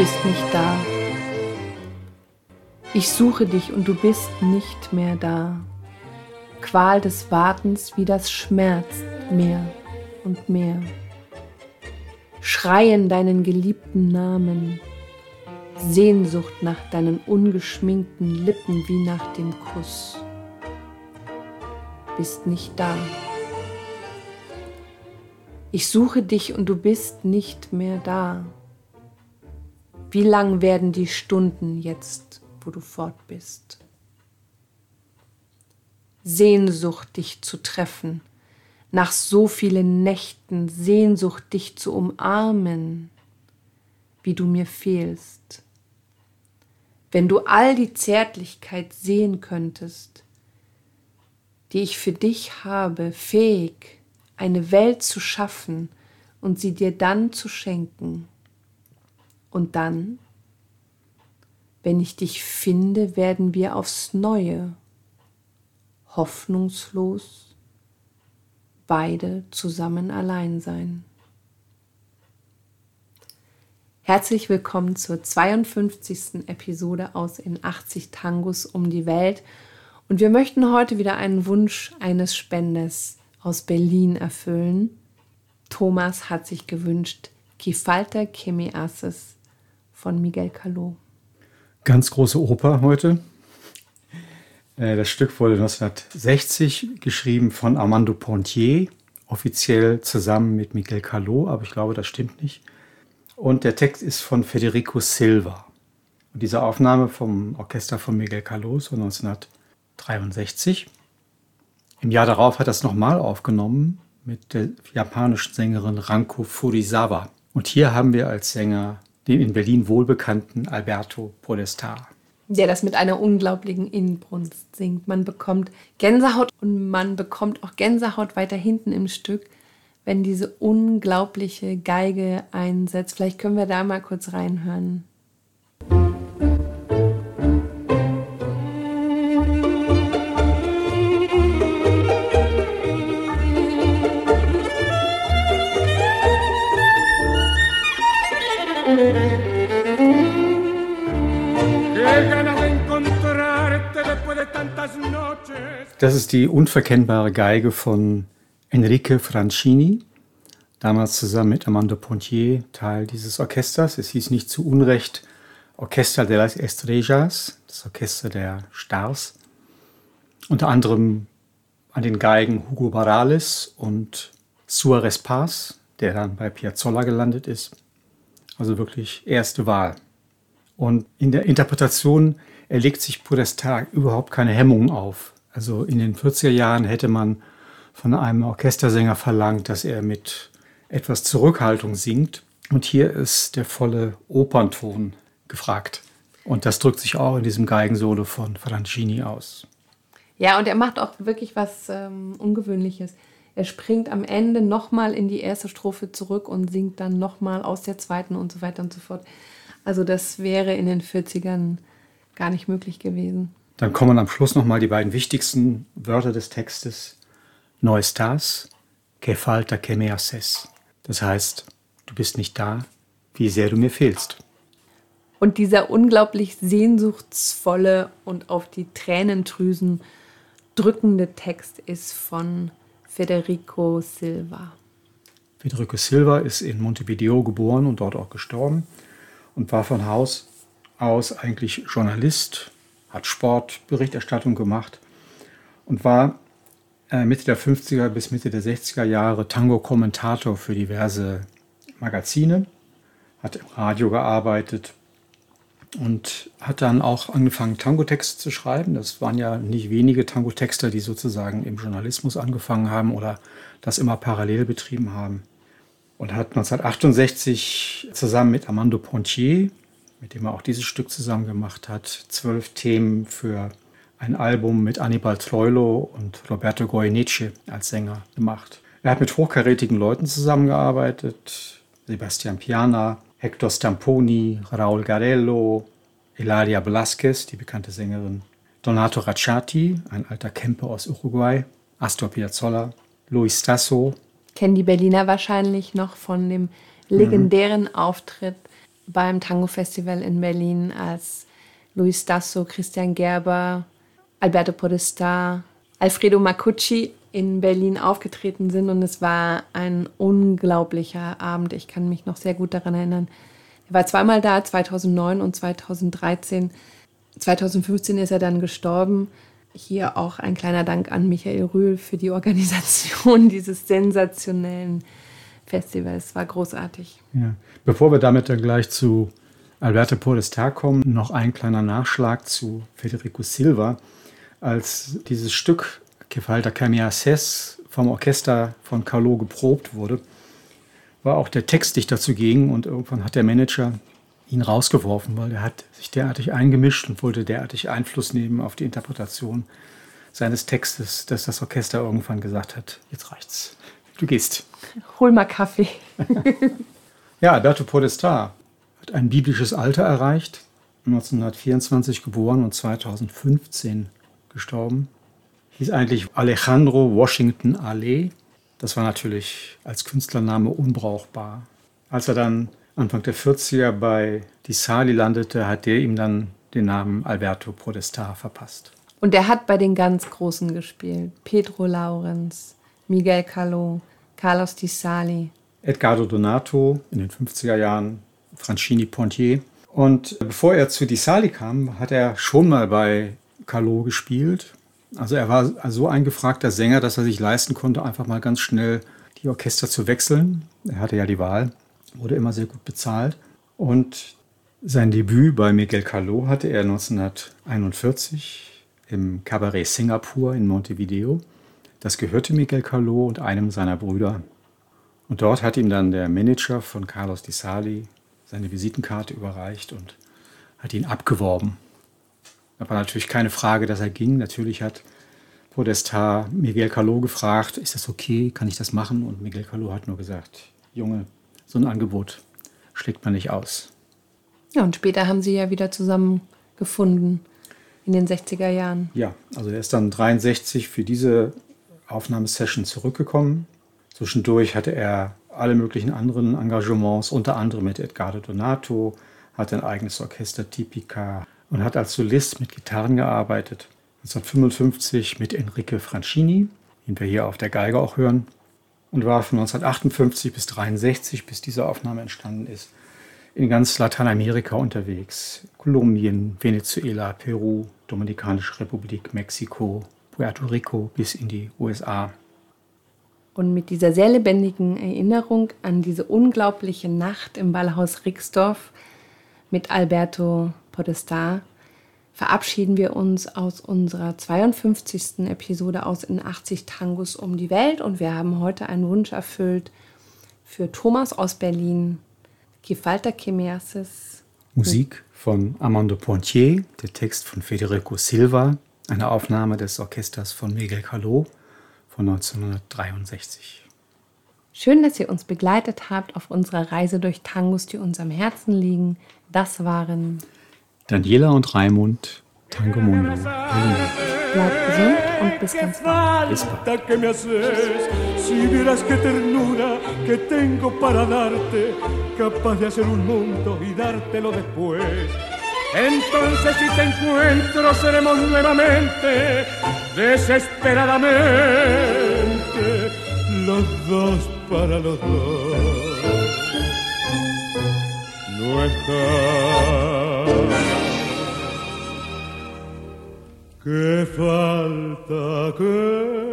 bist nicht da. Ich suche dich und du bist nicht mehr da. Qual des Wartens, wie das schmerzt mehr und mehr. Schreien deinen geliebten Namen, Sehnsucht nach deinen ungeschminkten Lippen wie nach dem Kuss. Bist nicht da. Ich suche dich und du bist nicht mehr da. Wie lang werden die Stunden jetzt, wo du fort bist? Sehnsucht, dich zu treffen, nach so vielen Nächten Sehnsucht, dich zu umarmen, wie du mir fehlst. Wenn du all die Zärtlichkeit sehen könntest, die ich für dich habe, fähig, eine Welt zu schaffen und sie dir dann zu schenken. Und dann, wenn ich dich finde, werden wir aufs neue, hoffnungslos, beide zusammen allein sein. Herzlich willkommen zur 52. Episode aus In 80 Tangos um die Welt. Und wir möchten heute wieder einen Wunsch eines Spenders aus Berlin erfüllen. Thomas hat sich gewünscht me haces von Miguel Caló. Ganz große Oper heute. Äh, das Stück wurde 1960 geschrieben von Armando Pontier, offiziell zusammen mit Miguel Caló, aber ich glaube, das stimmt nicht. Und der Text ist von Federico Silva. Und diese Aufnahme vom Orchester von Miguel Caló so 1963. Im Jahr darauf hat er es nochmal aufgenommen mit der japanischen Sängerin Ranko Furisawa. Und hier haben wir als Sänger den in Berlin wohlbekannten Alberto Podestar der das mit einer unglaublichen Inbrunst singt. Man bekommt Gänsehaut und man bekommt auch Gänsehaut weiter hinten im Stück, wenn diese unglaubliche Geige einsetzt. Vielleicht können wir da mal kurz reinhören. Das ist die unverkennbare Geige von Enrique Francini, damals zusammen mit Amanda Pontier Teil dieses Orchesters. Es hieß nicht zu Unrecht Orchester de las Estrellas, das Orchester der Stars. Unter anderem an den Geigen Hugo Barales und Suarez Paz, der dann bei Piazzolla gelandet ist. Also wirklich erste Wahl. Und in der Interpretation erlegt sich Podestar überhaupt keine Hemmungen auf. Also in den 40er Jahren hätte man von einem Orchestersänger verlangt, dass er mit etwas Zurückhaltung singt. Und hier ist der volle Opernton gefragt. Und das drückt sich auch in diesem Geigensolo von Francini aus. Ja, und er macht auch wirklich was ähm, Ungewöhnliches. Er springt am Ende nochmal in die erste Strophe zurück und singt dann nochmal aus der zweiten und so weiter und so fort. Also das wäre in den 40ern gar nicht möglich gewesen. Dann kommen am Schluss nochmal die beiden wichtigsten Wörter des Textes. No estás, que falta que me haces. Das heißt, du bist nicht da, wie sehr du mir fehlst. Und dieser unglaublich sehnsuchtsvolle und auf die Tränendrüsen drückende Text ist von Federico Silva. Federico Silva ist in Montevideo geboren und dort auch gestorben und war von Haus aus eigentlich Journalist, hat Sportberichterstattung gemacht und war äh, Mitte der 50er bis Mitte der 60er Jahre Tango-Kommentator für diverse Magazine, hat im Radio gearbeitet und hat dann auch angefangen, Tango-Texte zu schreiben. Das waren ja nicht wenige Tango-Texter, die sozusagen im Journalismus angefangen haben oder das immer parallel betrieben haben. Und hat 1968 zusammen mit Armando Pontier mit dem er auch dieses Stück zusammen gemacht hat. Zwölf Themen für ein Album mit Annibal Troilo und Roberto Goyeneche als Sänger gemacht. Er hat mit hochkarätigen Leuten zusammengearbeitet. Sebastian Piana, Hector Stamponi, Raul Garello, Eladia Velasquez, die bekannte Sängerin, Donato Racciati, ein alter Camper aus Uruguay, Astor Piazzolla, Luis Tasso. Kennen die Berliner wahrscheinlich noch von dem legendären mhm. Auftritt beim Tango Festival in Berlin, als Luis Dasso, Christian Gerber, Alberto Podesta, Alfredo Macucci in Berlin aufgetreten sind. Und es war ein unglaublicher Abend. Ich kann mich noch sehr gut daran erinnern. Er war zweimal da, 2009 und 2013. 2015 ist er dann gestorben. Hier auch ein kleiner Dank an Michael Rühl für die Organisation dieses sensationellen Festivals. Es war großartig. Ja. Bevor wir damit dann gleich zu Alberto Podestar kommen, noch ein kleiner Nachschlag zu Federico Silva. Als dieses Stück Gefalter Camiaces vom Orchester von Carlo geprobt wurde, war auch der Textdichter zugegen und irgendwann hat der Manager ihn rausgeworfen, weil er hat sich derartig eingemischt und wollte derartig Einfluss nehmen auf die Interpretation seines Textes, dass das Orchester irgendwann gesagt hat, jetzt reicht's, du gehst. Hol mal Kaffee. ja, Alberto Podestar hat ein biblisches Alter erreicht, 1924 geboren und 2015 gestorben. Hieß eigentlich Alejandro Washington Ale. Das war natürlich als Künstlername unbrauchbar. Als er dann Anfang der 40er bei Di Sali landete, hat der ihm dann den Namen Alberto Podestar verpasst. Und er hat bei den ganz Großen gespielt. Pedro Laurenz, Miguel Caló, Carlos Di Sali. Edgardo Donato in den 50er Jahren, Francini Pontier. Und bevor er zu Di Sali kam, hat er schon mal bei Caló gespielt. Also er war so ein gefragter Sänger, dass er sich leisten konnte, einfach mal ganz schnell die Orchester zu wechseln. Er hatte ja die Wahl wurde immer sehr gut bezahlt. Und sein Debüt bei Miguel Caló hatte er 1941 im Cabaret Singapur in Montevideo. Das gehörte Miguel Caló und einem seiner Brüder. Und dort hat ihm dann der Manager von Carlos Di Sali seine Visitenkarte überreicht und hat ihn abgeworben. Da war natürlich keine Frage, dass er ging. Natürlich hat Podestar Miguel Caló gefragt, ist das okay, kann ich das machen? Und Miguel Caló hat nur gesagt, Junge, so ein Angebot schlägt man nicht aus. Ja, und später haben sie ja wieder zusammengefunden in den 60er Jahren. Ja, also er ist dann 63 für diese Aufnahmesession zurückgekommen. Zwischendurch hatte er alle möglichen anderen Engagements, unter anderem mit Edgardo Donato, hatte ein eigenes Orchester Tipica und hat als Solist mit Gitarren gearbeitet. 1955 mit Enrique Francini, den wir hier auf der Geige auch hören und war von 1958 bis 1963, bis diese Aufnahme entstanden ist, in ganz Lateinamerika unterwegs. Kolumbien, Venezuela, Peru, Dominikanische Republik, Mexiko, Puerto Rico bis in die USA. Und mit dieser sehr lebendigen Erinnerung an diese unglaubliche Nacht im Ballhaus Rixdorf mit Alberto Podestar verabschieden wir uns aus unserer 52. Episode aus in 80 Tangos um die Welt und wir haben heute einen Wunsch erfüllt für Thomas aus Berlin, Kifalta Kemerses. Musik von Armando Pontier, der Text von Federico Silva, eine Aufnahme des Orchesters von Miguel Caló von 1963. Schön, dass ihr uns begleitet habt auf unserer Reise durch Tangos, die uns am Herzen liegen. Das waren Daniela und Raimund, Tango Mundo. Bleibt gesund und bis ganz bald. Bis bald. que me haces, si vieras qué ternura que tengo para darte, capaz de hacer un mundo y dártelo después. Entonces si te encuentro seremos nuevamente, desesperadamente, los dos para los dos. No está Qué falta que me hace